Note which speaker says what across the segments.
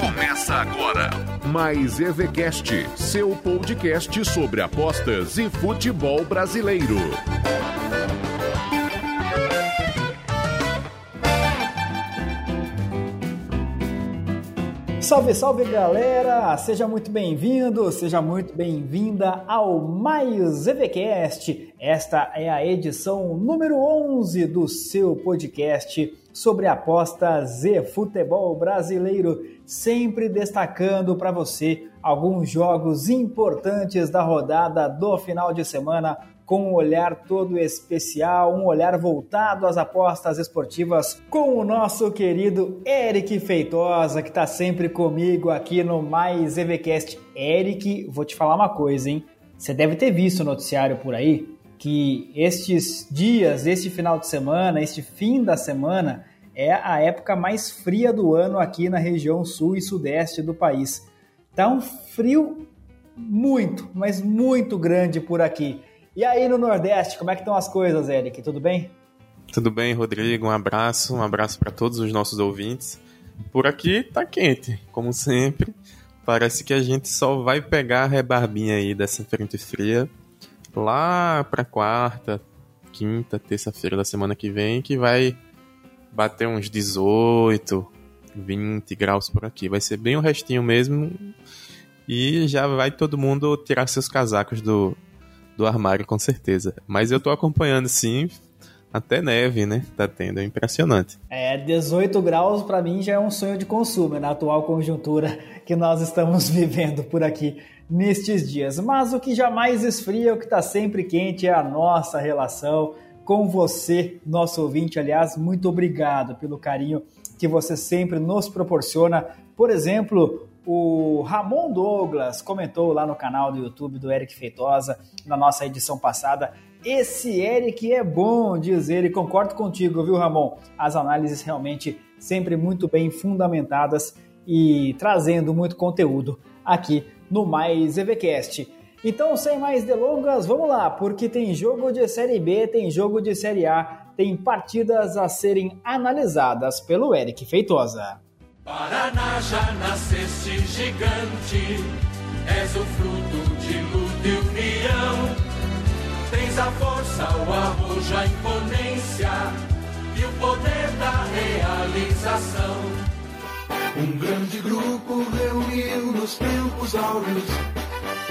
Speaker 1: Começa agora mais EVCast, seu podcast sobre apostas e futebol brasileiro.
Speaker 2: Salve, salve galera! Seja muito bem-vindo, seja muito bem-vinda ao Mais EVCast. Esta é a edição número 11 do seu podcast sobre apostas e futebol brasileiro, sempre destacando para você alguns jogos importantes da rodada do final de semana com um olhar todo especial, um olhar voltado às apostas esportivas, com o nosso querido Eric Feitosa, que está sempre comigo aqui no Mais EVCast. Eric, vou te falar uma coisa, hein? Você deve ter visto o noticiário por aí que estes dias, este final de semana, este fim da semana, é a época mais fria do ano aqui na região sul e sudeste do país. Tá um frio muito, mas muito grande por aqui. E aí no Nordeste, como é que estão as coisas, Eric? Tudo bem?
Speaker 3: Tudo bem, Rodrigo. Um abraço, um abraço para todos os nossos ouvintes. Por aqui tá quente, como sempre. Parece que a gente só vai pegar a rebarbinha aí dessa frente fria lá para quarta, quinta, terça-feira da semana que vem, que vai bater uns 18, 20 graus por aqui. Vai ser bem o restinho mesmo. E já vai todo mundo tirar seus casacos do, do armário, com certeza. Mas eu tô acompanhando, sim, até neve, né? Tá tendo, é impressionante.
Speaker 2: É, 18 graus para mim já é um sonho de consumo na atual conjuntura que nós estamos vivendo por aqui nestes dias. Mas o que jamais esfria, o que está sempre quente é a nossa relação com você, nosso ouvinte. Aliás, muito obrigado pelo carinho que você sempre nos proporciona. Por exemplo, o Ramon Douglas comentou lá no canal do YouTube do Eric Feitosa, na nossa edição passada. Esse Eric é bom, diz ele. Concordo contigo, viu, Ramon? As análises realmente sempre muito bem fundamentadas e trazendo muito conteúdo aqui no Mais EVCast. Então, sem mais delongas, vamos lá, porque tem jogo de Série B, tem jogo de Série A, tem partidas a serem analisadas pelo Eric Feitosa.
Speaker 4: Paraná já nasceste gigante, és o fruto de luta e união. Tens a força, o arrojo, a imponência e o poder da realização.
Speaker 5: Um grande grupo reuniu nos tempos áureos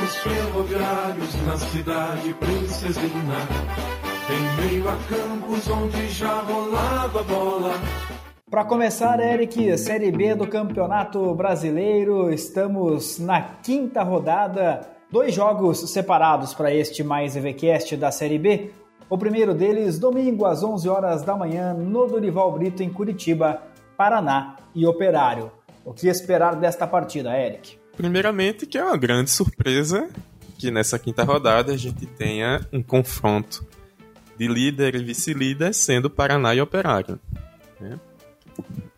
Speaker 5: os ferroviários na cidade princesina. Em meio a campos onde já rolava bola
Speaker 2: para começar, Eric, Série B do Campeonato Brasileiro, estamos na quinta rodada, dois jogos separados para este mais EVCast da Série B. O primeiro deles, domingo às 11 horas da manhã, no Dorival Brito, em Curitiba, Paraná e Operário. O que esperar desta partida, Eric?
Speaker 3: Primeiramente, que é uma grande surpresa que nessa quinta rodada a gente tenha um confronto de líder e vice-líder sendo Paraná e Operário. Né?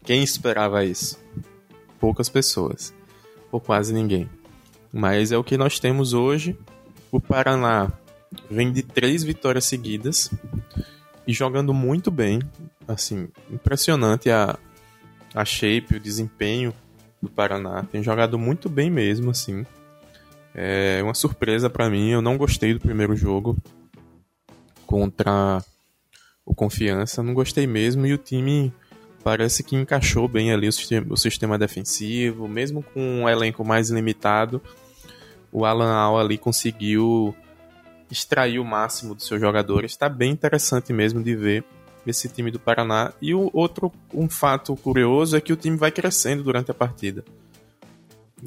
Speaker 3: Quem esperava isso? Poucas pessoas, ou quase ninguém. Mas é o que nós temos hoje. O Paraná vem de três vitórias seguidas e jogando muito bem. Assim, impressionante a, a shape, o desempenho do Paraná. Tem jogado muito bem mesmo, assim. É uma surpresa para mim. Eu não gostei do primeiro jogo contra o Confiança. Não gostei mesmo e o time parece que encaixou bem ali o sistema, o sistema defensivo, mesmo com um elenco mais limitado, o Alan Al ali conseguiu extrair o máximo dos seus jogadores. Está bem interessante mesmo de ver esse time do Paraná. E o outro um fato curioso é que o time vai crescendo durante a partida.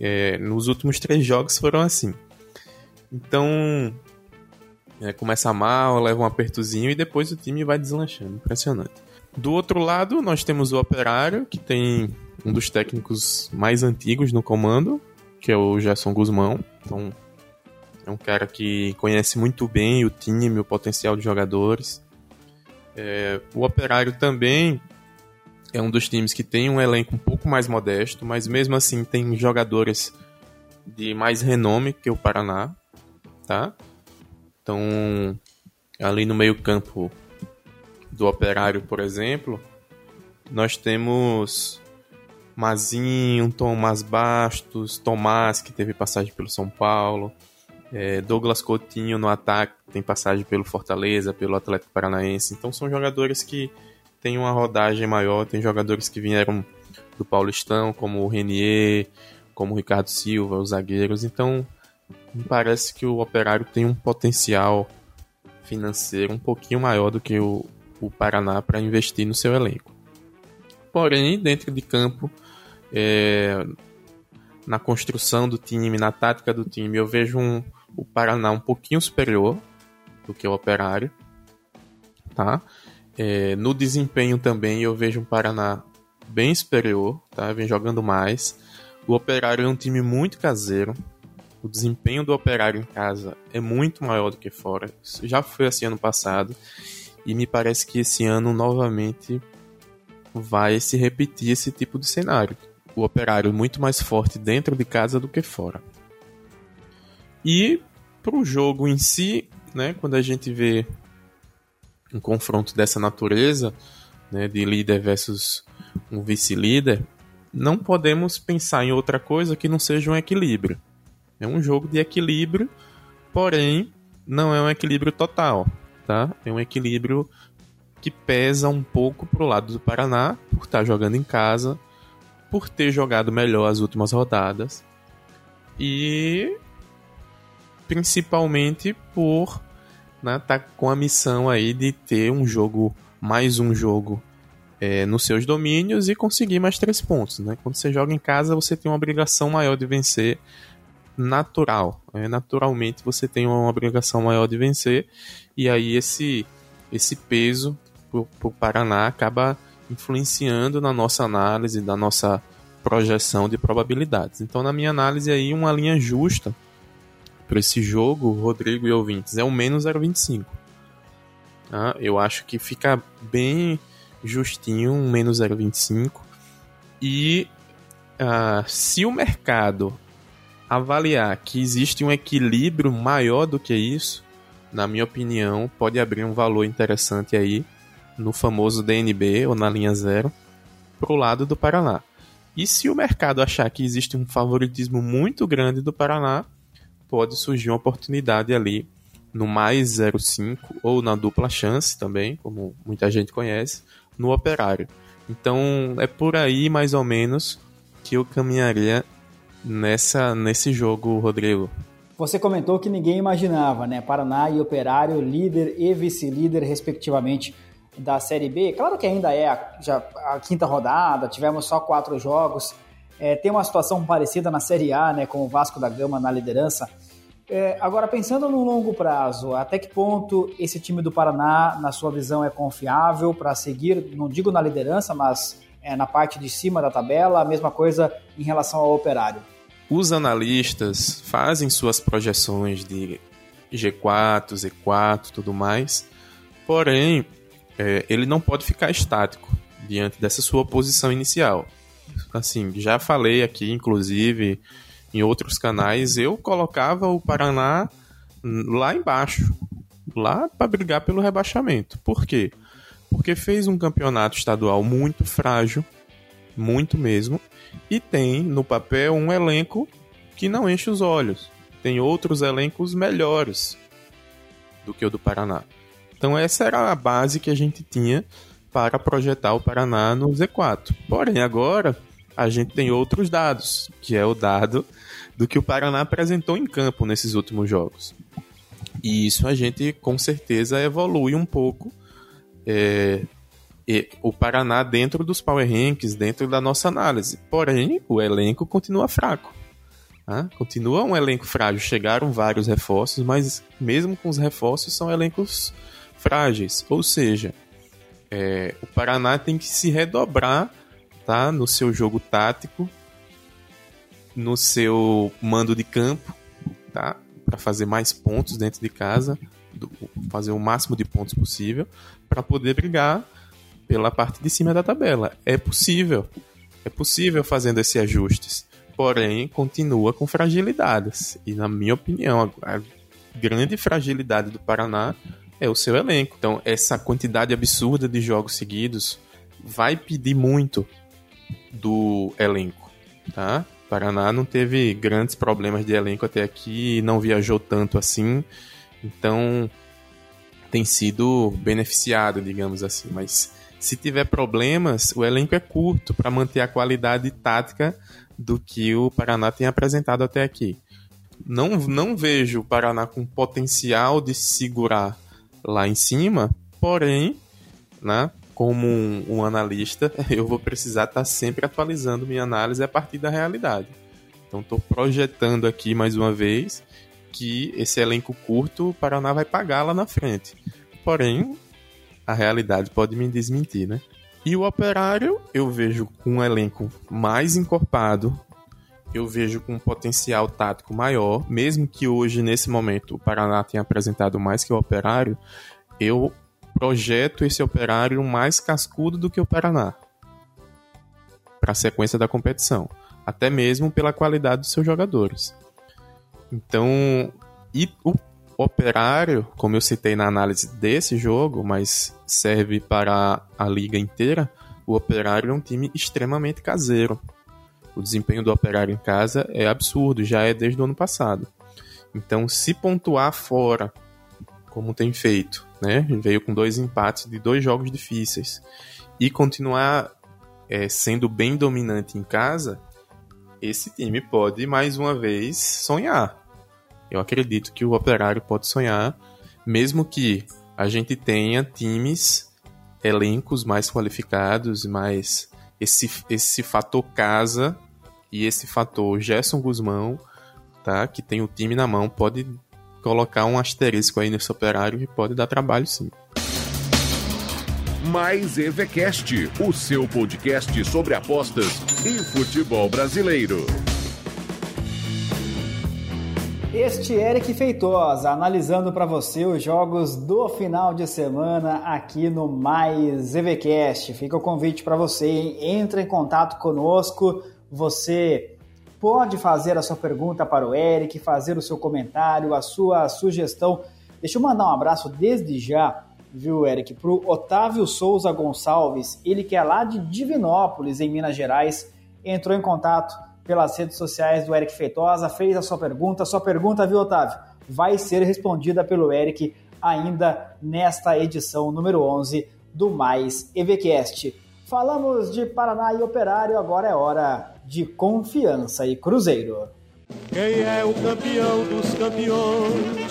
Speaker 3: É, nos últimos três jogos foram assim. Então é, começa mal, leva um apertozinho e depois o time vai deslanchando. Impressionante. Do outro lado, nós temos o Operário, que tem um dos técnicos mais antigos no comando, que é o Gerson Guzmão. Então, é um cara que conhece muito bem o time, o potencial de jogadores. É, o Operário também é um dos times que tem um elenco um pouco mais modesto, mas mesmo assim tem jogadores de mais renome que o Paraná, tá? Então, ali no meio campo do Operário, por exemplo, nós temos Mazinho, Tomás Bastos, Tomás, que teve passagem pelo São Paulo, é, Douglas Coutinho no ataque, tem passagem pelo Fortaleza, pelo Atlético Paranaense. Então são jogadores que têm uma rodagem maior, tem jogadores que vieram do Paulistão, como o Renier, como o Ricardo Silva, os zagueiros. Então me parece que o Operário tem um potencial financeiro um pouquinho maior do que o, o Paraná para investir no seu elenco. Porém, dentro de campo, é, na construção do time, na tática do time, eu vejo um, o Paraná um pouquinho superior do que o Operário, tá? É, no desempenho também eu vejo um Paraná bem superior, tá? Vem jogando mais. O Operário é um time muito caseiro. O desempenho do Operário em casa é muito maior do que fora. Já foi assim ano passado. E me parece que esse ano novamente vai se repetir esse tipo de cenário. O Operário muito mais forte dentro de casa do que fora. E para o jogo em si, né, quando a gente vê um confronto dessa natureza, né, de líder versus um vice-líder, não podemos pensar em outra coisa que não seja um equilíbrio. É um jogo de equilíbrio, porém não é um equilíbrio total, tá? É um equilíbrio que pesa um pouco pro lado do Paraná por estar jogando em casa, por ter jogado melhor as últimas rodadas e principalmente por né, tá com a missão aí de ter um jogo, mais um jogo é, nos seus domínios e conseguir mais três pontos. Né? Quando você joga em casa, você tem uma obrigação maior de vencer natural. Né? Naturalmente você tem uma obrigação maior de vencer e aí esse, esse peso para o Paraná acaba influenciando na nossa análise, na nossa projeção de probabilidades. Então, na minha análise aí, uma linha justa para esse jogo, Rodrigo e ouvintes, é o menos 0,25. Tá? Eu acho que fica bem justinho, um menos 0,25. E uh, se o mercado avaliar que existe um equilíbrio maior do que isso, na minha opinião, pode abrir um valor interessante aí no famoso DNB ou na linha zero para o lado do Paraná. E se o mercado achar que existe um favoritismo muito grande do Paraná, pode surgir uma oportunidade ali no mais 0,5 ou na dupla chance também, como muita gente conhece, no operário. Então é por aí mais ou menos que eu caminharia nessa nesse jogo, Rodrigo.
Speaker 2: Você comentou que ninguém imaginava, né? Paraná e Operário, líder e vice-líder, respectivamente, da Série B. Claro que ainda é a, já a quinta rodada, tivemos só quatro jogos, é, tem uma situação parecida na Série A, né, com o Vasco da Gama na liderança. É, agora, pensando no longo prazo, até que ponto esse time do Paraná, na sua visão, é confiável para seguir, não digo na liderança, mas é, na parte de cima da tabela, a mesma coisa em relação ao operário?
Speaker 3: Os analistas fazem suas projeções de G4, Z4 tudo mais, porém, é, ele não pode ficar estático diante dessa sua posição inicial assim, já falei aqui, inclusive, em outros canais, eu colocava o Paraná lá embaixo, lá para brigar pelo rebaixamento. Por quê? Porque fez um campeonato estadual muito frágil, muito mesmo, e tem no papel um elenco que não enche os olhos. Tem outros elencos melhores do que o do Paraná. Então essa era a base que a gente tinha para projetar o Paraná no Z4. Porém, agora a gente tem outros dados, que é o dado do que o Paraná apresentou em campo nesses últimos jogos. E isso a gente com certeza evolui um pouco. É, o Paraná dentro dos Power Rankings, dentro da nossa análise. Porém, o elenco continua fraco. Tá? Continua um elenco frágil. Chegaram vários reforços, mas mesmo com os reforços, são elencos frágeis. Ou seja, é, o Paraná tem que se redobrar tá? no seu jogo tático, no seu mando de campo, tá? para fazer mais pontos dentro de casa, fazer o máximo de pontos possível, para poder brigar pela parte de cima da tabela. É possível, é possível fazendo esses ajustes, porém continua com fragilidades. E na minha opinião, a, grande fragilidade do Paraná é o seu elenco. Então, essa quantidade absurda de jogos seguidos vai pedir muito do elenco, tá? Paraná não teve grandes problemas de elenco até aqui, não viajou tanto assim, então tem sido beneficiado, digamos assim. Mas se tiver problemas, o elenco é curto para manter a qualidade tática do que o Paraná tem apresentado até aqui. Não, não vejo o Paraná com potencial de segurar lá em cima, porém, né, como um, um analista, eu vou precisar estar tá sempre atualizando minha análise a partir da realidade. Então, estou projetando aqui mais uma vez que esse elenco curto o Paraná vai pagar lá na frente. Porém, a realidade pode me desmentir, né? E o Operário eu vejo com um elenco mais encorpado, eu vejo com um potencial tático maior, mesmo que hoje, nesse momento, o Paraná tenha apresentado mais que o Operário, eu projeto esse Operário mais cascudo do que o Paraná para a sequência da competição, até mesmo pela qualidade dos seus jogadores. Então, e o Operário, como eu citei na análise desse jogo, mas serve para a liga inteira, o Operário é um time extremamente caseiro. O desempenho do Operário em casa é absurdo, já é desde o ano passado. Então, se pontuar fora, como tem feito, né? Veio com dois empates de dois jogos difíceis e continuar é, sendo bem dominante em casa, esse time pode mais uma vez sonhar. Eu acredito que o Operário pode sonhar, mesmo que a gente tenha times, elencos mais qualificados, mais esse, esse fator casa e esse fator Gerson Guzmão, tá? Que tem o time na mão, pode colocar um asterisco aí nesse operário que pode dar trabalho sim.
Speaker 1: Mais EVCast, o seu podcast sobre apostas e futebol brasileiro.
Speaker 2: Este Eric Feitosa analisando para você os jogos do final de semana aqui no Mais EVCast. Fica o convite para você, hein? em contato conosco. Você pode fazer a sua pergunta para o Eric, fazer o seu comentário, a sua sugestão. Deixa eu mandar um abraço desde já, viu, Eric, para o Otávio Souza Gonçalves, ele que é lá de Divinópolis, em Minas Gerais, entrou em contato pelas redes sociais do Eric Feitosa, fez a sua pergunta. Sua pergunta, viu, Otávio? Vai ser respondida pelo Eric ainda nesta edição número 11 do Mais EVCast. Falamos de Paraná e Operário, agora é hora de Confiança e Cruzeiro.
Speaker 6: Quem é o campeão dos campeões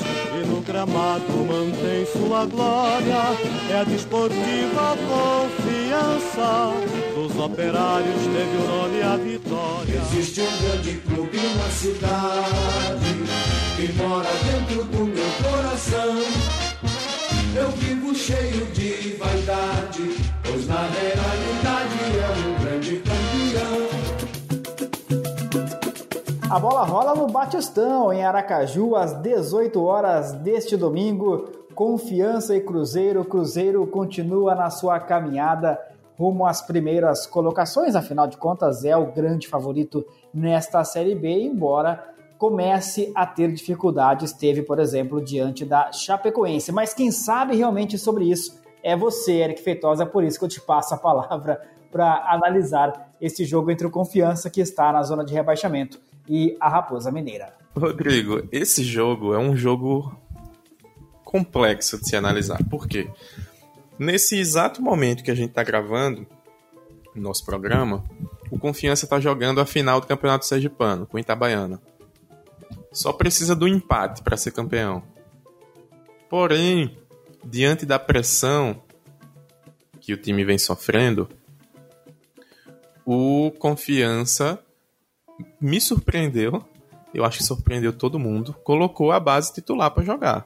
Speaker 6: no gramado mantém sua glória? É a desportiva confiança dos operários, teve o nome a vitória.
Speaker 5: Existe um grande clube na cidade que mora dentro do meu coração. Eu vivo cheio de vaidade, pois na realidade é um
Speaker 2: A bola rola no Batistão, em Aracaju, às 18 horas deste domingo. Confiança e Cruzeiro. Cruzeiro continua na sua caminhada rumo às primeiras colocações, afinal de contas é o grande favorito nesta Série B, embora comece a ter dificuldades, teve, por exemplo, diante da Chapecoense. Mas quem sabe realmente sobre isso é você, Eric Feitosa, por isso que eu te passo a palavra para analisar esse jogo entre o Confiança, que está na zona de rebaixamento, e a Raposa Mineira.
Speaker 3: Rodrigo, esse jogo é um jogo complexo de se analisar. Por quê? Nesse exato momento que a gente está gravando nosso programa, o Confiança está jogando a final do Campeonato Sergipano com Itabaiana. Só precisa do empate para ser campeão. Porém, diante da pressão que o time vem sofrendo, o Confiança me surpreendeu, eu acho que surpreendeu todo mundo, colocou a base titular para jogar.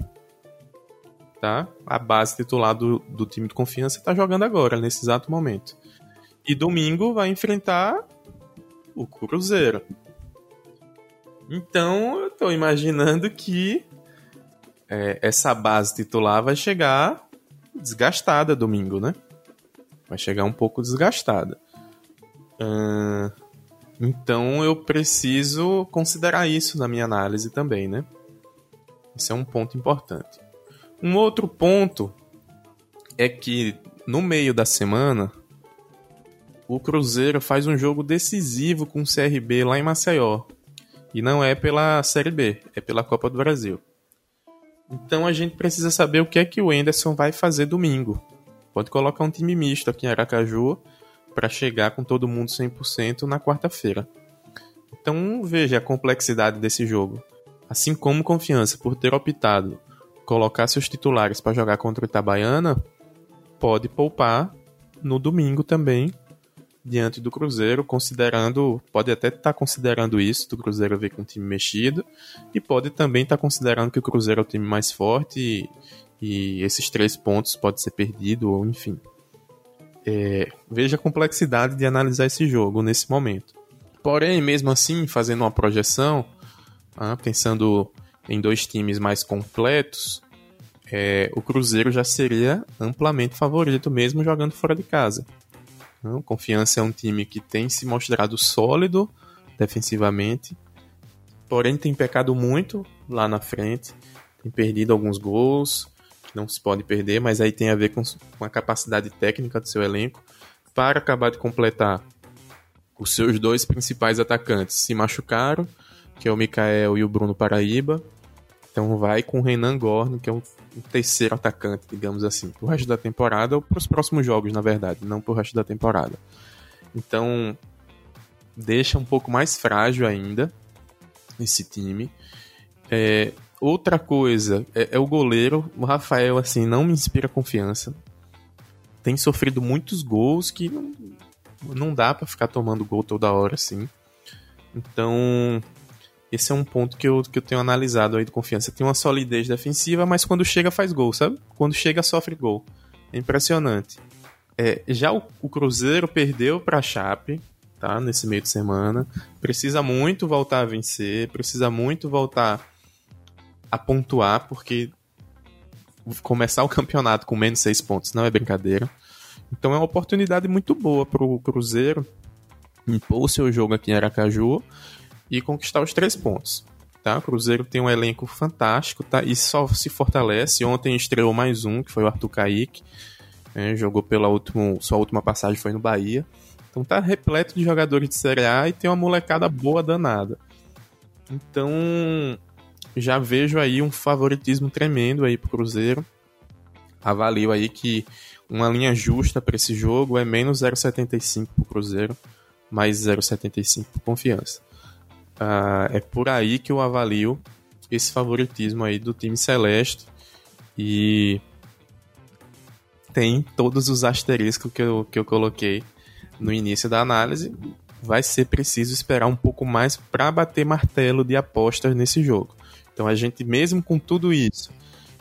Speaker 3: Tá? A base titular do, do time de confiança está jogando agora, nesse exato momento. E domingo vai enfrentar o Cruzeiro. Então eu estou imaginando que é, essa base titular vai chegar desgastada domingo, né? Vai chegar um pouco desgastada. Uh, então eu preciso considerar isso na minha análise também, né? Isso é um ponto importante. Um outro ponto é que no meio da semana o Cruzeiro faz um jogo decisivo com o CRB lá em Maceió. E não é pela Série B, é pela Copa do Brasil. Então a gente precisa saber o que é que o Enderson vai fazer domingo. Pode colocar um time misto aqui em Aracaju para chegar com todo mundo 100% na quarta-feira. Então veja a complexidade desse jogo. Assim como Confiança, por ter optado colocar seus titulares para jogar contra o Itabaiana, pode poupar no domingo também diante do Cruzeiro, considerando, pode até estar tá considerando isso, do Cruzeiro ver com um time mexido, e pode também estar tá considerando que o Cruzeiro é o time mais forte e, e esses três pontos pode ser perdido, ou enfim. É, veja a complexidade de analisar esse jogo nesse momento. Porém, mesmo assim, fazendo uma projeção, ah, pensando em dois times mais completos, é, o Cruzeiro já seria amplamente favorito, mesmo jogando fora de casa. Não, Confiança é um time que tem se mostrado sólido defensivamente, porém tem pecado muito lá na frente, tem perdido alguns gols que não se pode perder, mas aí tem a ver com, com a capacidade técnica do seu elenco para acabar de completar. Os seus dois principais atacantes se machucaram, que é o Mikael e o Bruno Paraíba. Então vai com o Renan Gorno, que é um terceiro atacante, digamos assim, pro resto da temporada ou pros próximos jogos, na verdade, não pro resto da temporada. Então, deixa um pouco mais frágil ainda esse time. É, outra coisa é, é, o goleiro. O Rafael, assim, não me inspira confiança. Tem sofrido muitos gols que não, não dá para ficar tomando gol toda hora, assim. Então, esse é um ponto que eu, que eu tenho analisado aí de confiança. Tem uma solidez defensiva, mas quando chega faz gol, sabe? Quando chega sofre gol. É impressionante. É, já o, o Cruzeiro perdeu para Chape, tá? Nesse meio de semana. Precisa muito voltar a vencer, precisa muito voltar a pontuar, porque começar o campeonato com menos seis pontos não é brincadeira. Então é uma oportunidade muito boa para o Cruzeiro impor o seu jogo aqui em Aracaju e conquistar os três pontos. Tá? O Cruzeiro tem um elenco fantástico tá? e só se fortalece. Ontem estreou mais um, que foi o Arthur Kaique. Né? Jogou pela última, sua última passagem foi no Bahia. Então tá repleto de jogadores de Série A e tem uma molecada boa danada. Então já vejo aí um favoritismo tremendo aí pro Cruzeiro. Avalio aí que uma linha justa para esse jogo é menos 0,75 pro Cruzeiro, mais 0,75 por confiança. Uh, é por aí que eu avalio esse favoritismo aí do time celeste e tem todos os asteriscos que eu, que eu coloquei no início da análise. Vai ser preciso esperar um pouco mais para bater martelo de apostas nesse jogo. Então a gente, mesmo com tudo isso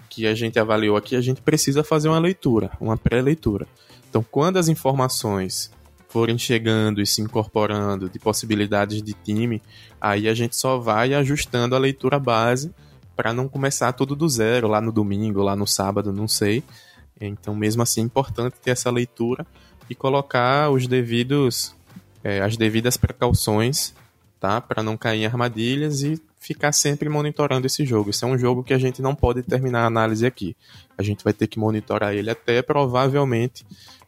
Speaker 3: que a gente avaliou aqui, a gente precisa fazer uma leitura, uma pré-leitura. Então, quando as informações forem chegando e se incorporando de possibilidades de time, aí a gente só vai ajustando a leitura base para não começar tudo do zero lá no domingo, lá no sábado, não sei. Então, mesmo assim, é importante ter essa leitura e colocar os devidos, é, as devidas precauções, tá, para não cair em armadilhas e ficar sempre monitorando esse jogo. Esse é um jogo que a gente não pode terminar a análise aqui. A gente vai ter que monitorar ele até provavelmente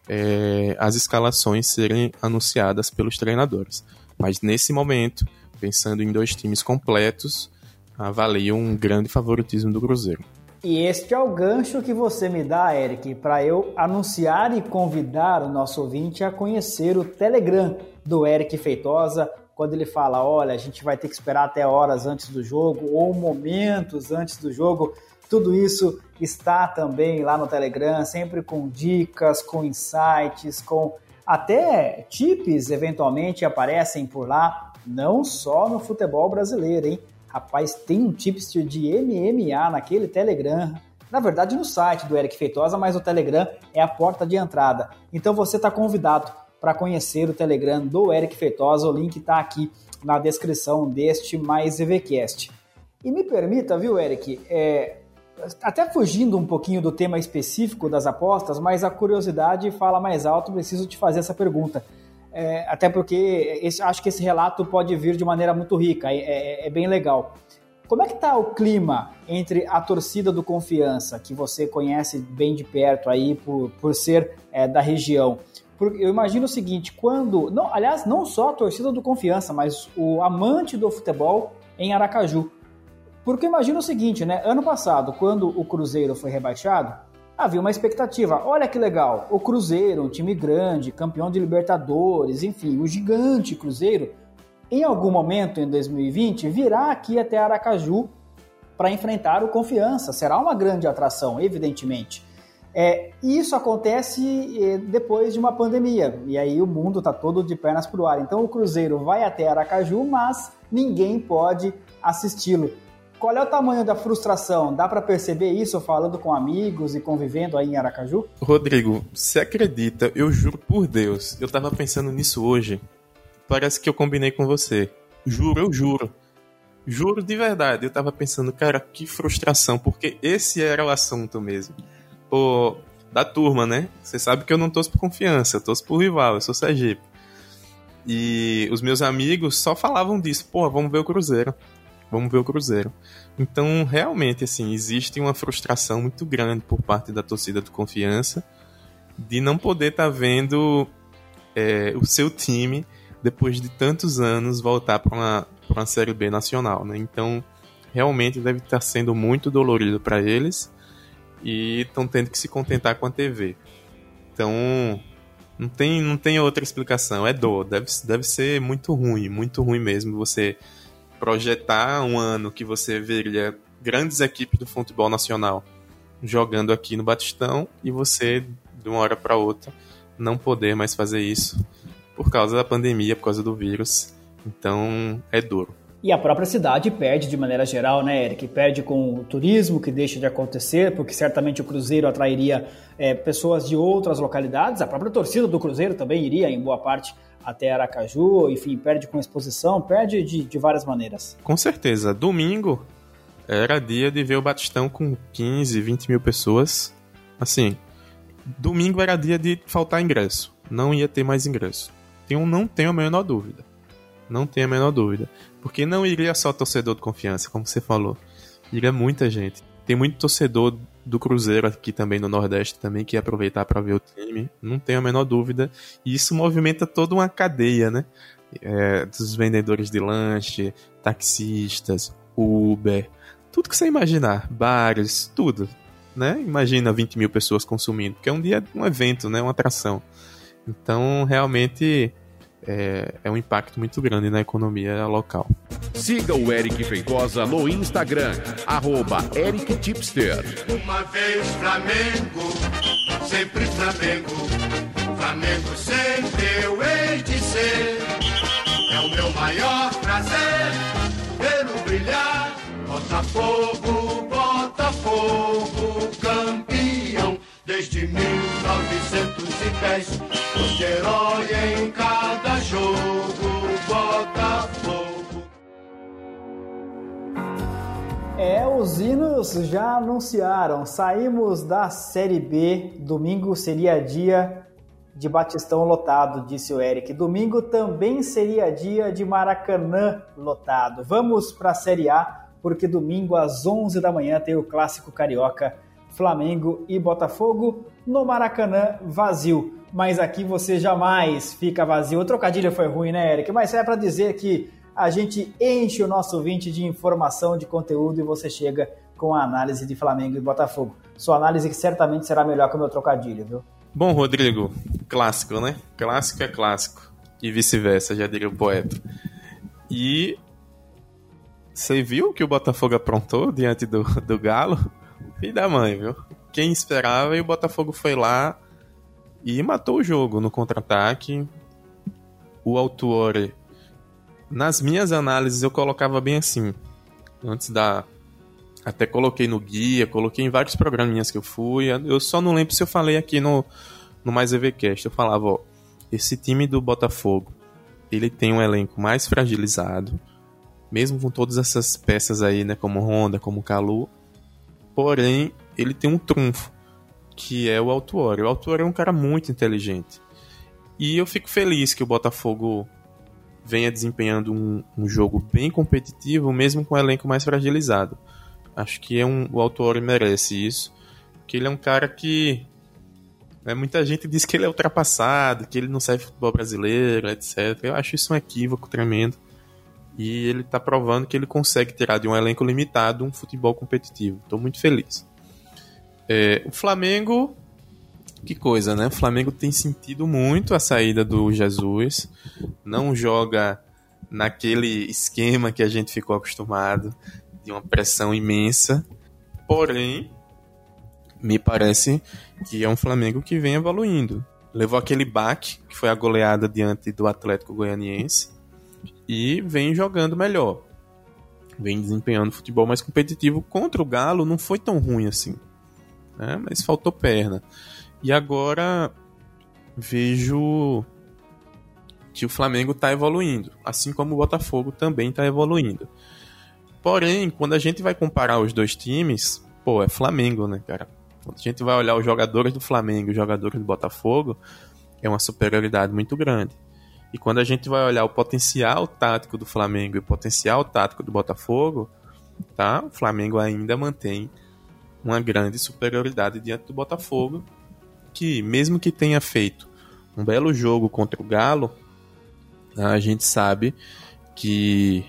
Speaker 3: é, as escalações serem anunciadas pelos treinadores. Mas nesse momento, pensando em dois times completos, avalio um grande favoritismo do Cruzeiro.
Speaker 2: E este é o gancho que você me dá, Eric, para eu anunciar e convidar o nosso ouvinte a conhecer o Telegram do Eric Feitosa, quando ele fala: olha, a gente vai ter que esperar até horas antes do jogo ou momentos antes do jogo tudo isso está também lá no Telegram, sempre com dicas, com insights, com até tips eventualmente aparecem por lá, não só no futebol brasileiro, hein? Rapaz, tem um tips de MMA naquele Telegram. Na verdade, no site do Eric Feitosa, mas o Telegram é a porta de entrada. Então você está convidado para conhecer o Telegram do Eric Feitosa. O link está aqui na descrição deste mais EVCast. E me permita, viu, Eric, é, até fugindo um pouquinho do tema específico das apostas, mas a curiosidade fala mais alto, preciso te fazer essa pergunta. É, até porque esse, acho que esse relato pode vir de maneira muito rica, é, é, é bem legal. Como é que está o clima entre a torcida do Confiança, que você conhece bem de perto aí por, por ser é, da região? Eu imagino o seguinte, quando, não, aliás, não só a torcida do Confiança, mas o amante do futebol em Aracaju. Porque imagina o seguinte, né? Ano passado, quando o Cruzeiro foi rebaixado, havia uma expectativa. Olha que legal, o Cruzeiro, um time grande, campeão de Libertadores, enfim, o gigante Cruzeiro, em algum momento em 2020 virá aqui até Aracaju para enfrentar o Confiança. Será uma grande atração, evidentemente. É, isso acontece é, depois de uma pandemia, e aí o mundo está todo de pernas para o ar. Então o Cruzeiro vai até Aracaju, mas ninguém pode assisti-lo. Qual é o tamanho da frustração? Dá para perceber isso falando com amigos e convivendo aí em Aracaju?
Speaker 3: Rodrigo, você acredita? Eu juro por Deus, eu tava pensando nisso hoje. Parece que eu combinei com você. Juro, eu juro. Juro de verdade. Eu tava pensando, cara, que frustração, porque esse era o assunto mesmo. O, da turma, né? Você sabe que eu não torço por confiança, eu torço por rival, eu sou Sergipe. E os meus amigos só falavam disso, pô, vamos ver o Cruzeiro vamos ver o Cruzeiro. Então, realmente, assim, existe uma frustração muito grande por parte da torcida do Confiança de não poder estar tá vendo é, o seu time, depois de tantos anos, voltar para uma, uma Série B nacional, né? Então, realmente deve estar tá sendo muito dolorido para eles e estão tendo que se contentar com a TV. Então, não tem, não tem outra explicação, é dor. Deve, deve ser muito ruim, muito ruim mesmo você projetar um ano que você veria grandes equipes do futebol nacional jogando aqui no Batistão e você, de uma hora para outra, não poder mais fazer isso por causa da pandemia, por causa do vírus. Então é duro.
Speaker 2: E a própria cidade perde de maneira geral, né, Eric? Perde com o turismo que deixa de acontecer, porque certamente o Cruzeiro atrairia é, pessoas de outras localidades. A própria torcida do Cruzeiro também iria, em boa parte, até Aracaju, enfim, perde com exposição, perde de, de várias maneiras.
Speaker 3: Com certeza. Domingo era dia de ver o Batistão com 15, 20 mil pessoas. Assim, domingo era dia de faltar ingresso. Não ia ter mais ingresso. Então não tenho a menor dúvida. Não tenho a menor dúvida. Porque não iria só torcedor de confiança, como você falou. Iria muita gente. Tem muito torcedor do Cruzeiro aqui também no Nordeste também que ia aproveitar para ver o time, não tenho a menor dúvida. E isso movimenta toda uma cadeia, né? É, dos vendedores de lanche, taxistas, Uber, tudo que você imaginar, bares, tudo, né? Imagina 20 mil pessoas consumindo, porque é um dia, um evento, né? Uma atração. Então, realmente é, é um impacto muito grande na economia local.
Speaker 1: Siga o Eric Feitosa no Instagram, arroba Eric Tipster.
Speaker 4: Uma vez Flamengo, sempre Flamengo, Flamengo sempre eu hei de ser. É o meu maior prazer vê-lo brilhar, Botafogo, Botafogo, campeão desde 1910, os herói em cada jogo, Botafogo.
Speaker 2: É, os hinos já anunciaram. Saímos da Série B. Domingo seria dia de Batistão lotado, disse o Eric. Domingo também seria dia de Maracanã lotado. Vamos para a Série A, porque domingo às 11 da manhã tem o clássico carioca Flamengo e Botafogo no Maracanã vazio. Mas aqui você jamais fica vazio. O trocadilho foi ruim, né, Eric? Mas é para dizer que a gente enche o nosso ouvinte de informação, de conteúdo e você chega com a análise de Flamengo e Botafogo. Sua análise que certamente será melhor que o meu trocadilho, viu?
Speaker 3: Bom, Rodrigo, clássico, né? Clássico é clássico. E vice-versa, já diria o poeta. E você viu que o Botafogo aprontou diante do, do Galo? Filho da mãe, viu? Quem esperava e o Botafogo foi lá e matou o jogo no contra-ataque. O autor, nas minhas análises, eu colocava bem assim. Antes da. Até coloquei no guia, coloquei em vários programinhas que eu fui. Eu só não lembro se eu falei aqui no, no Mais EVCast. Eu falava, ó, esse time do Botafogo, ele tem um elenco mais fragilizado, mesmo com todas essas peças aí, né, como Honda, como Calu, Porém, ele tem um trunfo, que é o Altuori. O Altuori é um cara muito inteligente. E eu fico feliz que o Botafogo venha desempenhando um, um jogo bem competitivo, mesmo com o elenco mais fragilizado. Acho que é um, o autor merece isso, que ele é um cara que né, muita gente diz que ele é ultrapassado, que ele não serve futebol brasileiro, etc. Eu acho isso um equívoco tremendo. E ele está provando que ele consegue tirar de um elenco limitado um futebol competitivo. Estou muito feliz. É, o Flamengo, que coisa, né? O Flamengo tem sentido muito a saída do Jesus. Não joga naquele esquema que a gente ficou acostumado, de uma pressão imensa. Porém, me parece que é um Flamengo que vem evoluindo. Levou aquele baque, que foi a goleada diante do Atlético Goianiense, e vem jogando melhor. Vem desempenhando futebol mais competitivo. Contra o Galo não foi tão ruim assim, né? mas faltou perna. E agora vejo que o Flamengo está evoluindo, assim como o Botafogo também está evoluindo. Porém, quando a gente vai comparar os dois times, pô, é Flamengo, né, cara? Quando a gente vai olhar os jogadores do Flamengo e os jogadores do Botafogo, é uma superioridade muito grande. E quando a gente vai olhar o potencial tático do Flamengo e o potencial tático do Botafogo, tá? O Flamengo ainda mantém uma grande superioridade diante do Botafogo, que mesmo que tenha feito um belo jogo contra o Galo, a gente sabe que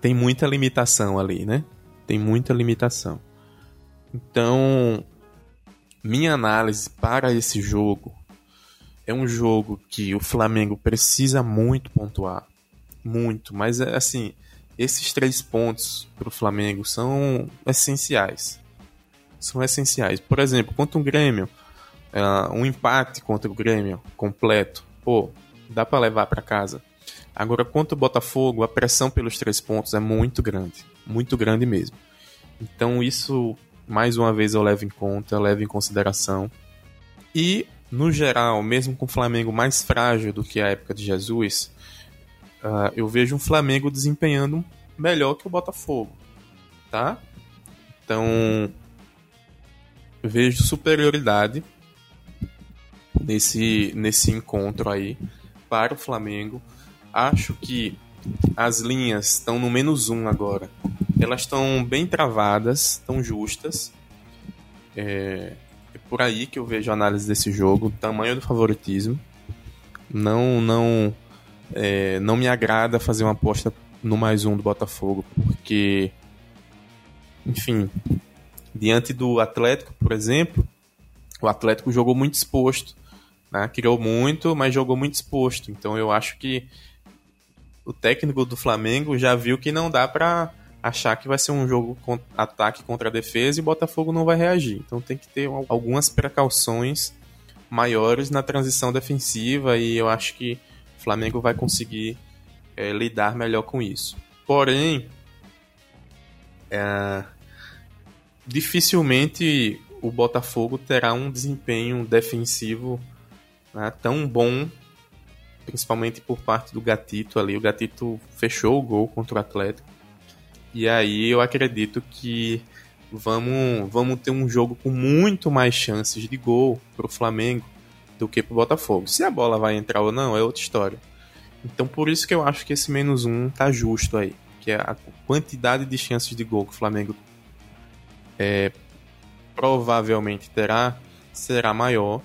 Speaker 3: tem muita limitação ali, né? Tem muita limitação. Então, minha análise para esse jogo é um jogo que o Flamengo precisa muito pontuar. Muito. Mas, é, assim, esses três pontos para o Flamengo são essenciais. São essenciais. Por exemplo, contra o Grêmio, uh, um empate contra o Grêmio completo, pô, dá para levar para casa. Agora, contra o Botafogo, a pressão pelos três pontos é muito grande. Muito grande mesmo. Então, isso, mais uma vez, eu levo em conta, levo em consideração. E no geral, mesmo com o Flamengo mais frágil do que a época de Jesus, uh, eu vejo um Flamengo desempenhando melhor que o Botafogo, tá? Então, vejo superioridade nesse, nesse encontro aí para o Flamengo. Acho que as linhas estão no menos um agora. Elas estão bem travadas, estão justas. É, por aí que eu vejo a análise desse jogo, tamanho do favoritismo. Não, não, é, não me agrada fazer uma aposta no mais um do Botafogo, porque, enfim, diante do Atlético, por exemplo, o Atlético jogou muito exposto, né? criou muito, mas jogou muito exposto. Então eu acho que o técnico do Flamengo já viu que não dá para achar que vai ser um jogo com ataque contra defesa e Botafogo não vai reagir. Então tem que ter algumas precauções maiores na transição defensiva e eu acho que o Flamengo vai conseguir é, lidar melhor com isso. Porém, é, dificilmente o Botafogo terá um desempenho defensivo né, tão bom, principalmente por parte do Gatito ali. O Gatito fechou o gol contra o Atlético. E aí eu acredito que vamos, vamos ter um jogo com muito mais chances de gol pro Flamengo do que pro Botafogo. Se a bola vai entrar ou não é outra história. Então por isso que eu acho que esse menos um tá justo aí. Que é a quantidade de chances de gol que o Flamengo é, provavelmente terá será maior.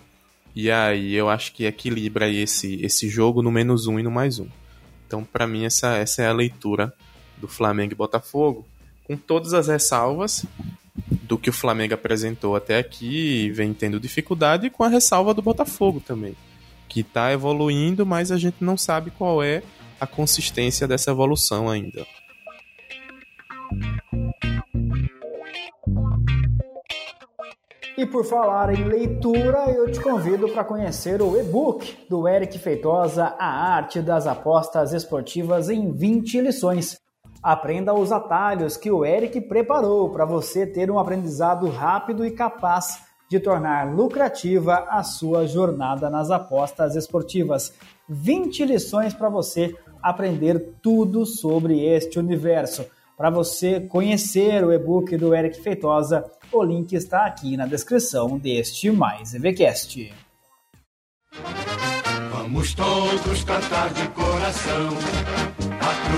Speaker 3: E aí eu acho que equilibra esse, esse jogo no menos um e no mais um. Então para mim essa, essa é a leitura do Flamengo e Botafogo, com todas as ressalvas do que o Flamengo apresentou até aqui, vem tendo dificuldade, e com a ressalva do Botafogo também, que está evoluindo, mas a gente não sabe qual é a consistência dessa evolução ainda.
Speaker 2: E por falar em leitura, eu te convido para conhecer o e-book do Eric Feitosa, A Arte das Apostas Esportivas em 20 lições. Aprenda os atalhos que o Eric preparou para você ter um aprendizado rápido e capaz de tornar lucrativa a sua jornada nas apostas esportivas. 20 lições para você aprender tudo sobre este universo. Para você conhecer o e-book do Eric Feitosa, o link está aqui na descrição deste Mais EVCast.
Speaker 4: Vamos todos cantar de coração.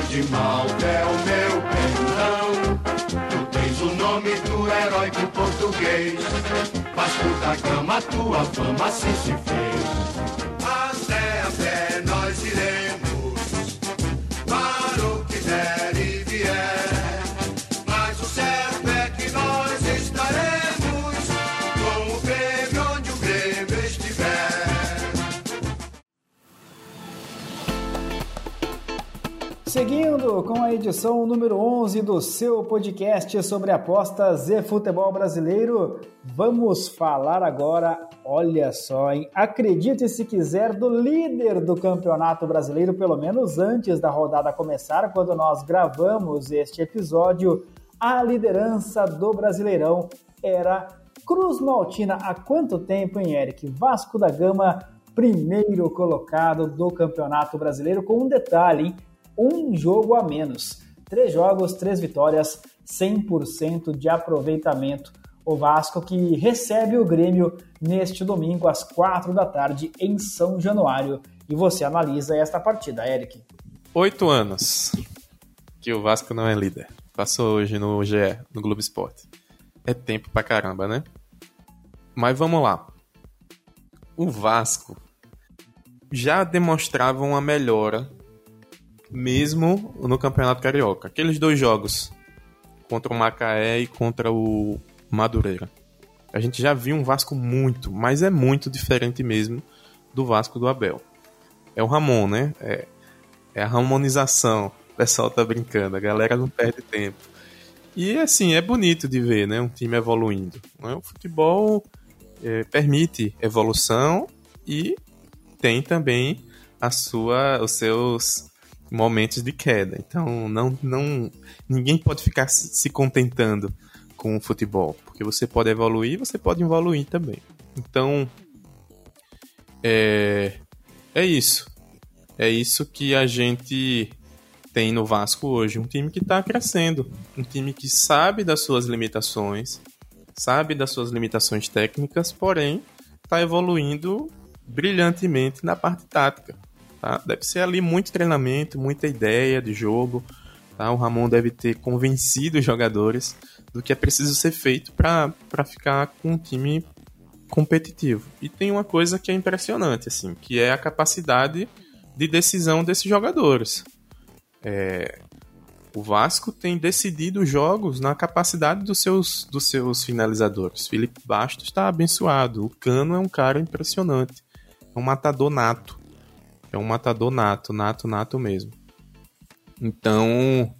Speaker 4: De Malta é o meu perdão. Tu tens o nome do heróico português. Vasco da Gama, tua fama assim se fez.
Speaker 2: Seguindo com a edição número 11 do seu podcast sobre apostas e futebol brasileiro, vamos falar agora, olha só, hein? Acredite se quiser, do líder do Campeonato Brasileiro, pelo menos antes da rodada começar, quando nós gravamos este episódio, a liderança do Brasileirão era Cruz Maltina. Há quanto tempo, hein, Eric? Vasco da Gama, primeiro colocado do Campeonato Brasileiro, com um detalhe, hein? Um jogo a menos. Três jogos, três vitórias, 100% de aproveitamento. O Vasco que recebe o Grêmio neste domingo às quatro da tarde em São Januário. E você analisa esta partida, Eric.
Speaker 3: Oito anos que o Vasco não é líder. Passou hoje no GE, no Globo Esporte. É tempo pra caramba, né? Mas vamos lá. O Vasco já demonstrava uma melhora mesmo no Campeonato Carioca. Aqueles dois jogos contra o Macaé e contra o Madureira. A gente já viu um Vasco muito, mas é muito diferente mesmo do Vasco do Abel. É o Ramon, né? É, é a harmonização. O pessoal tá brincando, a galera não perde tempo. E assim, é bonito de ver, né? Um time evoluindo. Né? O futebol é, permite evolução e tem também a sua, os seus momentos de queda. Então, não, não, ninguém pode ficar se contentando com o futebol, porque você pode evoluir, você pode evoluir também. Então, é, é isso. É isso que a gente tem no Vasco hoje, um time que está crescendo, um time que sabe das suas limitações, sabe das suas limitações técnicas, porém está evoluindo brilhantemente na parte tática. Tá? Deve ser ali muito treinamento, muita ideia de jogo. Tá? O Ramon deve ter convencido os jogadores do que é preciso ser feito para ficar com um time competitivo. E tem uma coisa que é impressionante, assim, que é a capacidade de decisão desses jogadores. É, o Vasco tem decidido jogos na capacidade dos seus, dos seus finalizadores. Felipe Bastos está abençoado. O Cano é um cara impressionante. É um matador nato. É um matador nato, nato, nato mesmo. Então,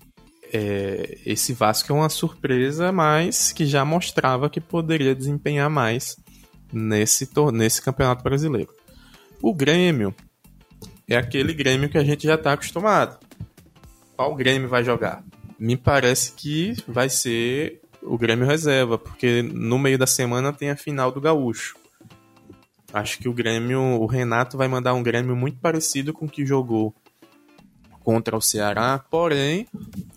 Speaker 3: é, esse Vasco é uma surpresa, mas que já mostrava que poderia desempenhar mais nesse, nesse campeonato brasileiro. O Grêmio é aquele Grêmio que a gente já está acostumado. Qual Grêmio vai jogar? Me parece que vai ser o Grêmio reserva, porque no meio da semana tem a final do Gaúcho. Acho que o Grêmio, o Renato vai mandar um Grêmio muito parecido com o que jogou contra o Ceará, porém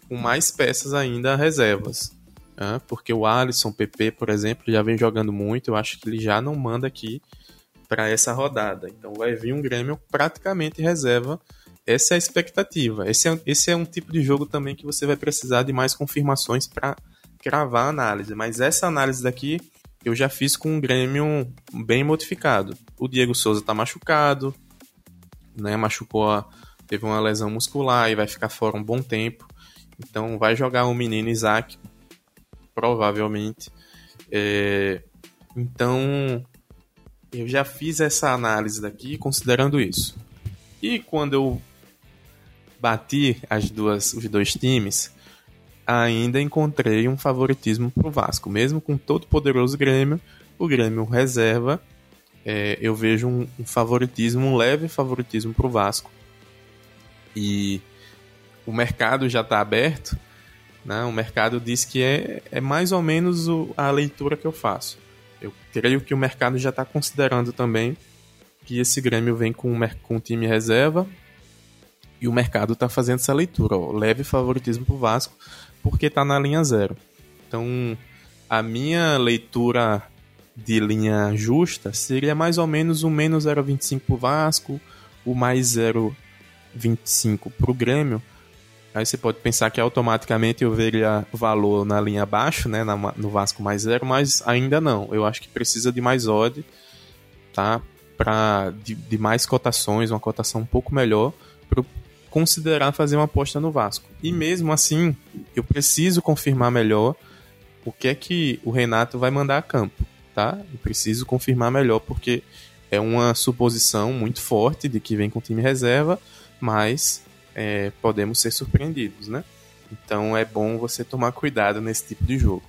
Speaker 3: com mais peças ainda reservas. Né? Porque o Alisson, PP, por exemplo, já vem jogando muito, eu acho que ele já não manda aqui para essa rodada. Então vai vir um Grêmio praticamente reserva. Essa é a expectativa. Esse é, esse é um tipo de jogo também que você vai precisar de mais confirmações para cravar a análise. Mas essa análise daqui eu já fiz com um Grêmio bem modificado. O Diego Souza tá machucado, né? Machucou, teve uma lesão muscular e vai ficar fora um bom tempo. Então vai jogar o menino Isaac, provavelmente. É, então eu já fiz essa análise daqui considerando isso. E quando eu bati as duas, os dois times, ainda encontrei um favoritismo para o Vasco. Mesmo com todo o poderoso Grêmio, o Grêmio reserva, é, eu vejo um, um, favoritismo, um leve favoritismo para o Vasco. E o mercado já está aberto, né? o mercado diz que é, é mais ou menos o, a leitura que eu faço. Eu creio que o mercado já está considerando também que esse Grêmio vem com, com time reserva e o mercado está fazendo essa leitura. Ó, leve favoritismo para o Vasco porque está na linha zero. Então, a minha leitura de linha justa seria mais ou menos um menos 0,25 para o Vasco, o mais 0,25 para o Grêmio, aí você pode pensar que automaticamente eu veria valor na linha abaixo, né, na, no Vasco mais zero, mas ainda não. Eu acho que precisa de mais odd, tá? Pra, de, de mais cotações, uma cotação um pouco melhor, considerar fazer uma aposta no Vasco. E mesmo assim, eu preciso confirmar melhor o que é que o Renato vai mandar a campo, tá? Eu preciso confirmar melhor porque é uma suposição muito forte de que vem com time reserva, mas é, podemos ser surpreendidos, né? Então é bom você tomar cuidado nesse tipo de jogo.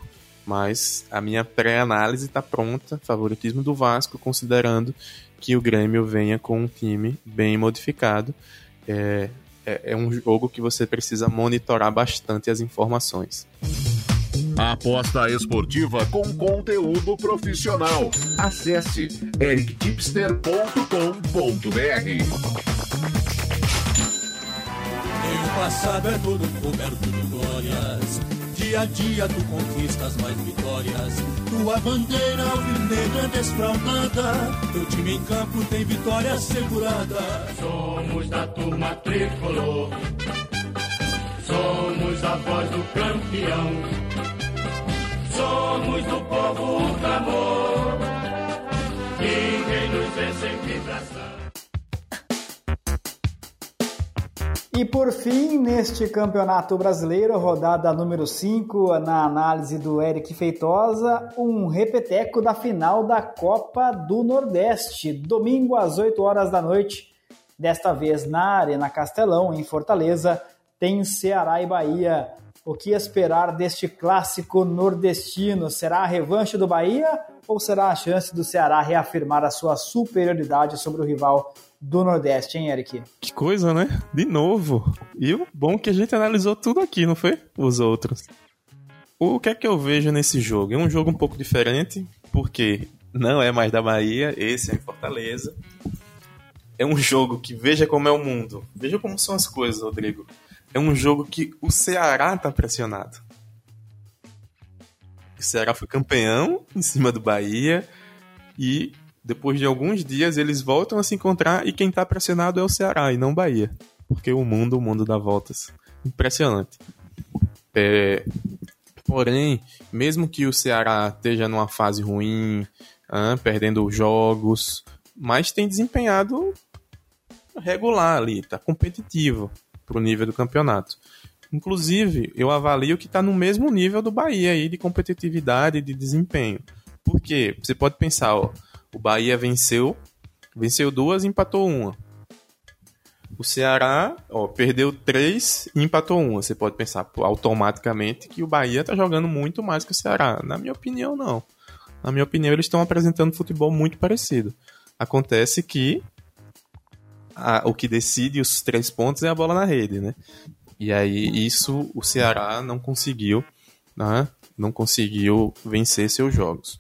Speaker 3: Mas a minha pré-análise está pronta, favoritismo do Vasco, considerando que o Grêmio venha com um time bem modificado. É, é, é um jogo que você precisa monitorar bastante as informações.
Speaker 1: Aposta esportiva com conteúdo profissional. Acesse erictipster.com.br.
Speaker 4: Teu passado é todo coberto de glórias. Dia a dia tu conquistas mais vitórias. Tua bandeira alvinegra desfraldada. Teu time em campo tem vitória assegurada. Somos da turma tricolor. Somos a voz do campeão.
Speaker 2: E por fim, neste Campeonato Brasileiro, rodada número 5, na análise do Eric Feitosa, um repeteco da final da Copa do Nordeste, domingo às 8 horas da noite, desta vez na Arena Castelão, em Fortaleza, tem Ceará e Bahia. O que esperar deste clássico nordestino? Será a revanche do Bahia ou será a chance do Ceará reafirmar a sua superioridade sobre o rival do Nordeste, hein, Eric?
Speaker 3: Que coisa, né? De novo. E o bom é que a gente analisou tudo aqui, não foi? Os outros. O que é que eu vejo nesse jogo? É um jogo um pouco diferente, porque não é mais da Bahia, esse é em Fortaleza. É um jogo que veja como é o mundo. Veja como são as coisas, Rodrigo é um jogo que o Ceará tá pressionado. O Ceará foi campeão em cima do Bahia e depois de alguns dias eles voltam a se encontrar e quem tá pressionado é o Ceará e não Bahia. Porque o mundo, o mundo dá voltas. Impressionante. É... Porém, mesmo que o Ceará esteja numa fase ruim, ah, perdendo jogos, mas tem desempenhado regular ali, tá competitivo para o nível do campeonato. Inclusive, eu avalio que está no mesmo nível do Bahia aí de competitividade e de desempenho. Por quê? Você pode pensar, ó, o Bahia venceu, venceu duas e empatou uma. O Ceará, ó, perdeu três e empatou uma. Você pode pensar automaticamente que o Bahia está jogando muito mais que o Ceará. Na minha opinião, não. Na minha opinião, eles estão apresentando futebol muito parecido. Acontece que a, o que decide os três pontos é a bola na rede, né? E aí isso o Ceará não conseguiu, né? Não conseguiu vencer seus jogos.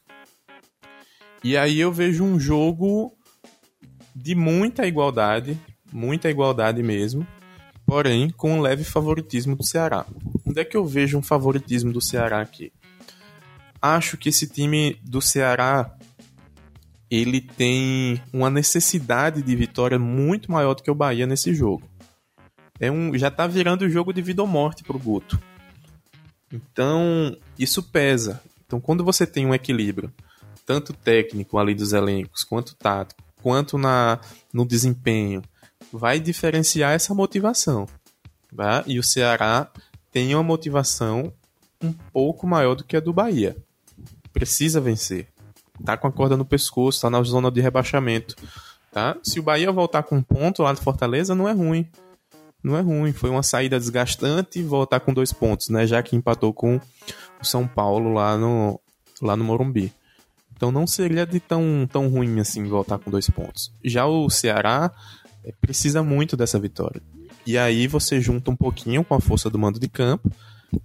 Speaker 3: E aí eu vejo um jogo de muita igualdade, muita igualdade mesmo, porém com um leve favoritismo do Ceará. Onde é que eu vejo um favoritismo do Ceará aqui? Acho que esse time do Ceará ele tem uma necessidade de vitória muito maior do que o Bahia nesse jogo. É um, já tá virando o jogo de vida ou morte pro Guto. Então, isso pesa. Então, quando você tem um equilíbrio, tanto técnico ali dos elencos, quanto tático, quanto na, no desempenho, vai diferenciar essa motivação. Tá? E o Ceará tem uma motivação um pouco maior do que a do Bahia. Precisa vencer tá com a corda no pescoço, tá na zona de rebaixamento, tá? Se o Bahia voltar com um ponto lá de Fortaleza, não é ruim. Não é ruim, foi uma saída desgastante voltar com dois pontos, né? Já que empatou com o São Paulo lá no, lá no Morumbi. Então não seria de tão, tão ruim assim voltar com dois pontos. Já o Ceará é, precisa muito dessa vitória. E aí você junta um pouquinho com a força do mando de campo,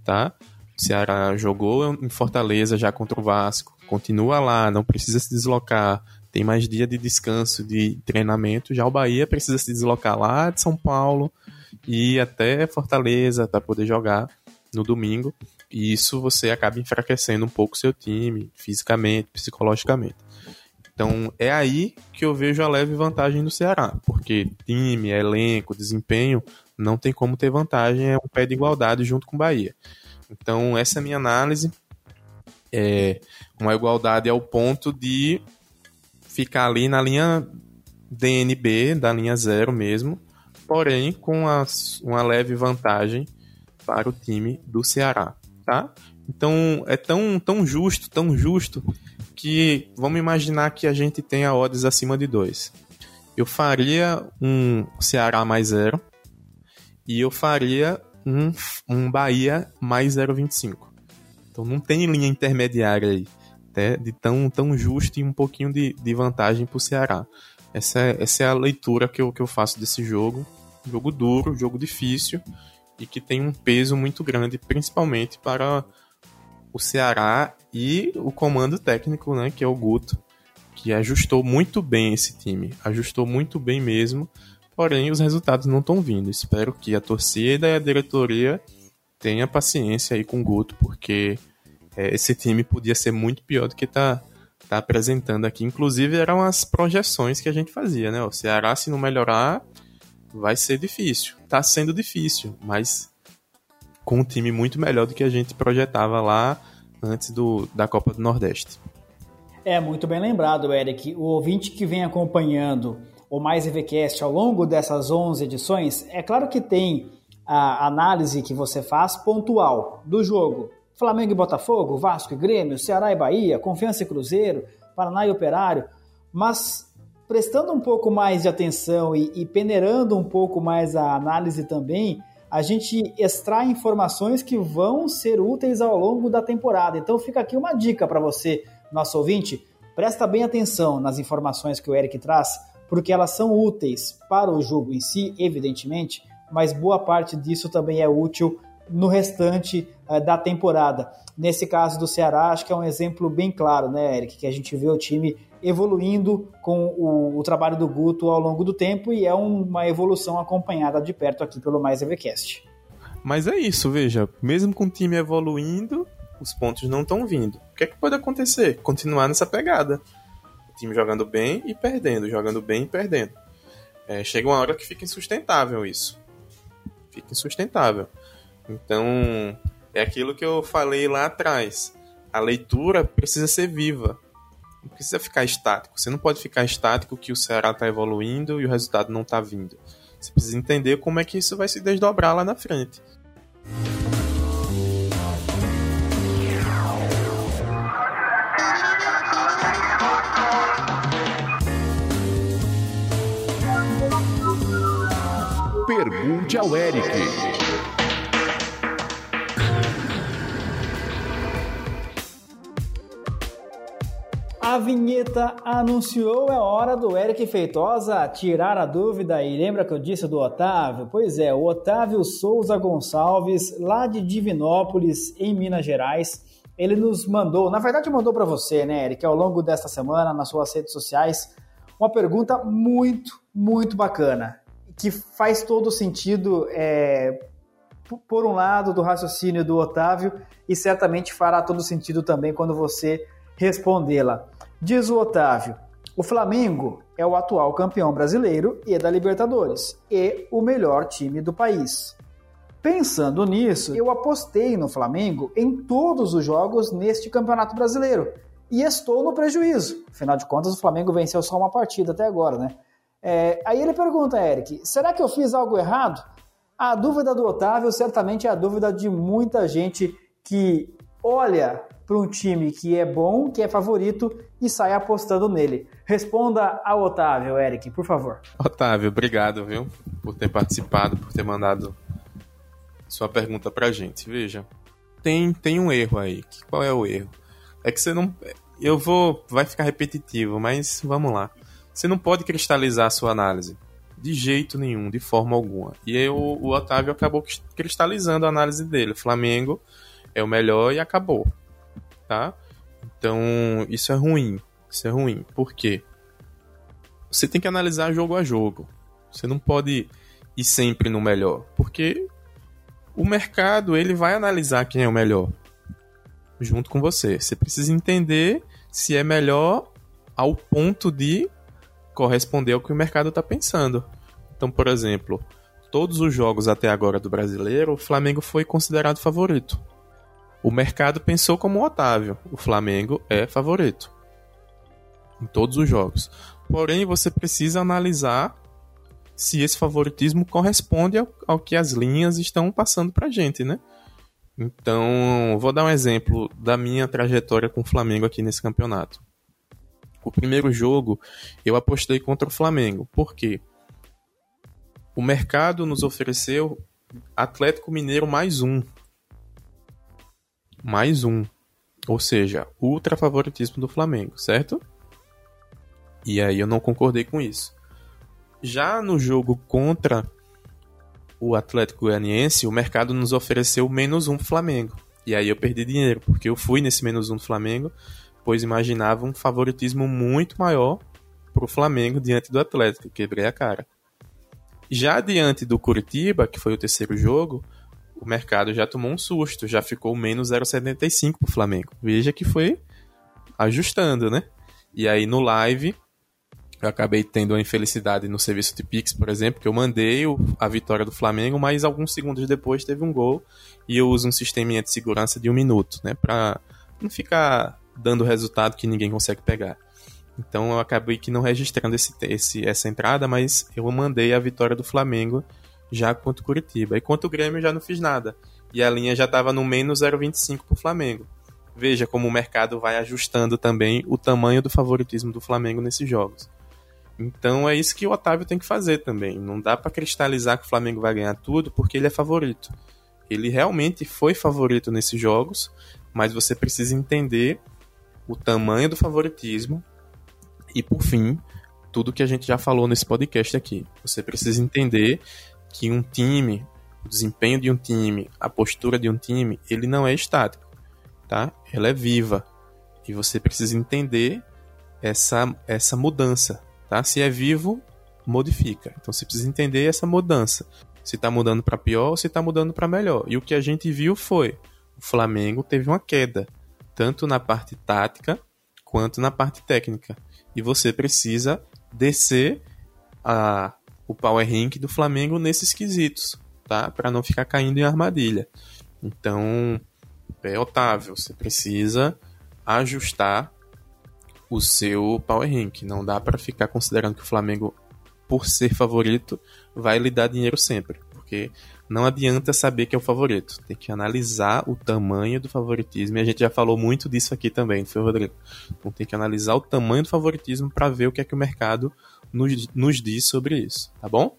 Speaker 3: tá? O Ceará jogou em Fortaleza já contra o Vasco, continua lá, não precisa se deslocar, tem mais dia de descanso, de treinamento. Já o Bahia precisa se deslocar lá de São Paulo e até Fortaleza para poder jogar no domingo. E isso você acaba enfraquecendo um pouco seu time, fisicamente, psicologicamente. Então é aí que eu vejo a leve vantagem do Ceará, porque time, elenco, desempenho, não tem como ter vantagem, é um pé de igualdade junto com Bahia. Então essa é a minha análise. É uma igualdade ao ponto de ficar ali na linha DNB, da linha zero mesmo, porém com uma leve vantagem para o time do Ceará, tá? Então é tão, tão justo, tão justo, que vamos imaginar que a gente tenha odds acima de 2. Eu faria um Ceará mais 0 e eu faria um, um Bahia mais 0,25. Então não tem linha intermediária aí, né, de tão, tão justo e um pouquinho de, de vantagem para o Ceará. Essa é, essa é a leitura que eu, que eu faço desse jogo. Jogo duro, jogo difícil e que tem um peso muito grande, principalmente para o Ceará e o comando técnico, né, que é o Guto, que ajustou muito bem esse time, ajustou muito bem mesmo, porém os resultados não estão vindo. Espero que a torcida e a diretoria tenha paciência aí com o Guto, porque é, esse time podia ser muito pior do que está tá apresentando aqui. Inclusive eram as projeções que a gente fazia, né? O Ceará se não melhorar vai ser difícil. Tá sendo difícil, mas com um time muito melhor do que a gente projetava lá antes do, da Copa do Nordeste.
Speaker 2: É, muito bem lembrado, Eric. O ouvinte que vem acompanhando o Mais EVCast ao longo dessas 11 edições, é claro que tem a análise que você faz pontual do jogo. Flamengo e Botafogo, Vasco e Grêmio, Ceará e Bahia, Confiança e Cruzeiro, Paraná e Operário, mas prestando um pouco mais de atenção e, e peneirando um pouco mais a análise também, a gente extrai informações que vão ser úteis ao longo da temporada. Então fica aqui uma dica para você, nosso ouvinte, presta bem atenção nas informações que o Eric traz, porque elas são úteis para o jogo em si, evidentemente, mas boa parte disso também é útil no restante uh, da temporada. Nesse caso do Ceará, acho que é um exemplo bem claro, né, Eric, que a gente vê o time evoluindo com o, o, trabalho do Guto ao longo do tempo e é uma evolução acompanhada de perto aqui pelo Mais EVCast.
Speaker 3: Mas é isso, veja, mesmo com o time evoluindo, os pontos não estão vindo. O que é que pode acontecer? Continuar nessa pegada. O time jogando bem e perdendo, jogando bem e perdendo. É, chega uma hora que fica insustentável isso. Fica insustentável. Então, é aquilo que eu falei lá atrás. A leitura precisa ser viva não precisa ficar estático. Você não pode ficar estático que o Ceará está evoluindo e o resultado não está vindo. Você precisa entender como é que isso vai se desdobrar lá na frente.
Speaker 1: Pergunte ao Eric.
Speaker 2: A vinheta anunciou, é hora do Eric Feitosa tirar a dúvida. E lembra que eu disse do Otávio? Pois é, o Otávio Souza Gonçalves, lá de Divinópolis, em Minas Gerais, ele nos mandou, na verdade mandou para você, né, Eric, ao longo desta semana, nas suas redes sociais, uma pergunta muito, muito bacana, que faz todo sentido, é, por um lado, do raciocínio do Otávio, e certamente fará todo sentido também quando você respondê-la. Diz o Otávio: o Flamengo é o atual campeão brasileiro e da Libertadores, e o melhor time do país. Pensando nisso, eu apostei no Flamengo em todos os jogos neste Campeonato Brasileiro e estou no prejuízo. Afinal de contas, o Flamengo venceu só uma partida até agora, né? É, aí ele pergunta, Eric, será que eu fiz algo errado? A dúvida do Otávio certamente é a dúvida de muita gente que olha para um time que é bom, que é favorito e sai apostando nele. Responda ao Otávio, Eric, por favor.
Speaker 3: Otávio, obrigado, viu, por ter participado, por ter mandado sua pergunta pra gente. Veja, tem, tem um erro aí. Qual é o erro? É que você não. Eu vou. Vai ficar repetitivo, mas vamos lá. Você não pode cristalizar a sua análise. De jeito nenhum, de forma alguma. E aí o, Otávio acabou cristalizando a análise dele. Flamengo é o melhor e acabou tá? Então, isso é ruim. Isso é ruim. Por quê? Você tem que analisar jogo a jogo. Você não pode ir sempre no melhor, porque o mercado ele vai analisar quem é o melhor junto com você. Você precisa entender se é melhor ao ponto de corresponder ao que o mercado está pensando. Então, por exemplo, todos os jogos até agora do brasileiro, o Flamengo foi considerado favorito. O mercado pensou como o Otávio: o Flamengo é favorito em todos os jogos. Porém, você precisa analisar se esse favoritismo corresponde ao, ao que as linhas estão passando para gente, né? Então, vou dar um exemplo da minha trajetória com o Flamengo aqui nesse campeonato. O primeiro jogo eu apostei contra o Flamengo. Por quê? O mercado nos ofereceu Atlético Mineiro mais um. Mais um. Ou seja, ultra favoritismo do Flamengo, certo? E aí eu não concordei com isso. Já no jogo contra o Atlético Goianiense, o mercado nos ofereceu menos um Flamengo. E aí eu perdi dinheiro, porque eu fui nesse menos um do Flamengo, pois imaginava um favoritismo muito maior para o Flamengo diante do Atlético. Quebrei a cara. Já diante do Curitiba, que foi o terceiro jogo, o mercado já tomou um susto, já ficou menos 0,75 para o Flamengo. Veja que foi ajustando, né? E aí no live eu acabei tendo uma infelicidade no serviço de Pix, por exemplo, que eu mandei a vitória do Flamengo, mas alguns segundos depois teve um gol e eu uso um sisteminha de segurança de um minuto, né? Pra não ficar dando resultado que ninguém consegue pegar. Então eu acabei que não registrando esse, esse, essa entrada, mas eu mandei a vitória do Flamengo já contra o Curitiba. E contra o Grêmio já não fiz nada. E a linha já estava no menos 0,25 para o Flamengo. Veja como o mercado vai ajustando também o tamanho do favoritismo do Flamengo nesses jogos. Então é isso que o Otávio tem que fazer também. Não dá para cristalizar que o Flamengo vai ganhar tudo porque ele é favorito. Ele realmente foi favorito nesses jogos, mas você precisa entender o tamanho do favoritismo e, por fim, tudo que a gente já falou nesse podcast aqui. Você precisa entender que um time, o desempenho de um time, a postura de um time, ele não é estático, tá? Ela é viva. E você precisa entender essa, essa mudança Tá? Se é vivo, modifica. Então você precisa entender essa mudança. Se está mudando para pior ou se está mudando para melhor. E o que a gente viu foi: o Flamengo teve uma queda, tanto na parte tática quanto na parte técnica. E você precisa descer a, o power rank do Flamengo nesses quesitos, tá? Para não ficar caindo em armadilha. Então, é Otávio, você precisa ajustar o seu power rank. Não dá para ficar considerando que o Flamengo, por ser favorito, vai lhe dar dinheiro sempre. Porque não adianta saber que é o favorito. Tem que analisar o tamanho do favoritismo. E a gente já falou muito disso aqui também, não foi, Rodrigo? Então tem que analisar o tamanho do favoritismo para ver o que é que o mercado nos, nos diz sobre isso, tá bom?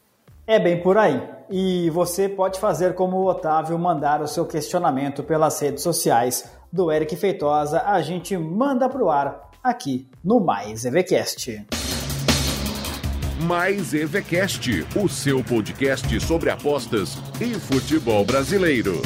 Speaker 2: É bem por aí. E você pode fazer como o Otávio, mandar o seu questionamento pelas redes sociais do Eric Feitosa. A gente manda para o ar aqui no Mais EVCast.
Speaker 1: Mais EVCast, o seu podcast sobre apostas e futebol brasileiro.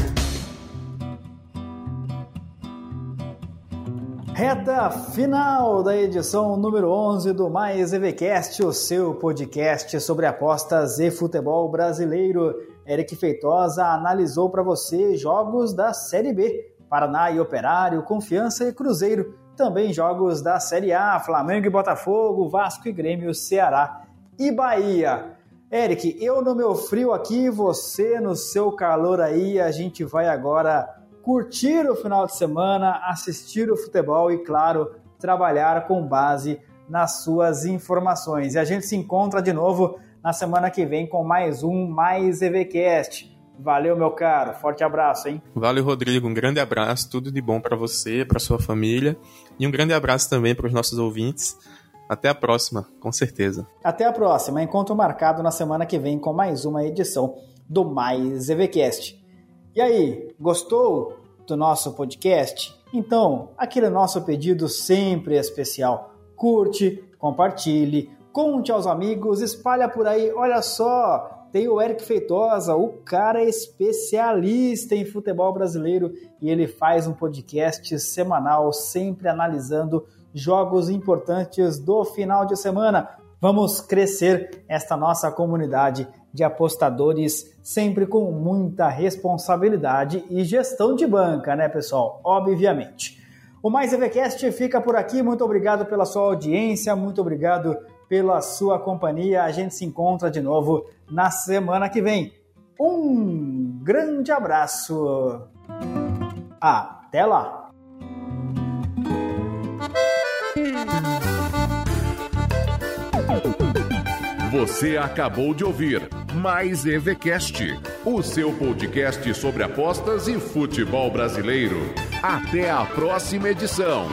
Speaker 2: Reta final da edição número 11 do Mais EVCast, o seu podcast sobre apostas e futebol brasileiro. Eric Feitosa analisou para você jogos da Série B, Paraná e Operário, Confiança e Cruzeiro também jogos da Série A, Flamengo e Botafogo, Vasco e Grêmio, Ceará e Bahia. Eric, eu no meu frio aqui, você no seu calor aí, a gente vai agora curtir o final de semana, assistir o futebol e, claro, trabalhar com base nas suas informações. E a gente se encontra de novo na semana que vem com mais um Mais EVCast. Valeu, meu caro. Forte abraço, hein?
Speaker 3: Valeu, Rodrigo. Um grande abraço. Tudo de bom para você, para sua família. E um grande abraço também para os nossos ouvintes. Até a próxima, com certeza.
Speaker 2: Até a próxima. Encontro marcado na semana que vem com mais uma edição do Mais EVCast. E aí, gostou do nosso podcast? Então, aquele nosso pedido sempre especial. Curte, compartilhe, conte aos amigos, espalha por aí. Olha só, tem o Eric Feitosa, o cara é especialista em futebol brasileiro e ele faz um podcast semanal, sempre analisando jogos importantes do final de semana. Vamos crescer esta nossa comunidade de apostadores, sempre com muita responsabilidade e gestão de banca, né, pessoal? Obviamente. O Mais EVCast fica por aqui. Muito obrigado pela sua audiência, muito obrigado pela sua companhia. A gente se encontra de novo na semana que vem. Um grande abraço. Até lá.
Speaker 1: Você acabou de ouvir Mais EVCast, o seu podcast sobre apostas e futebol brasileiro. Até a próxima edição.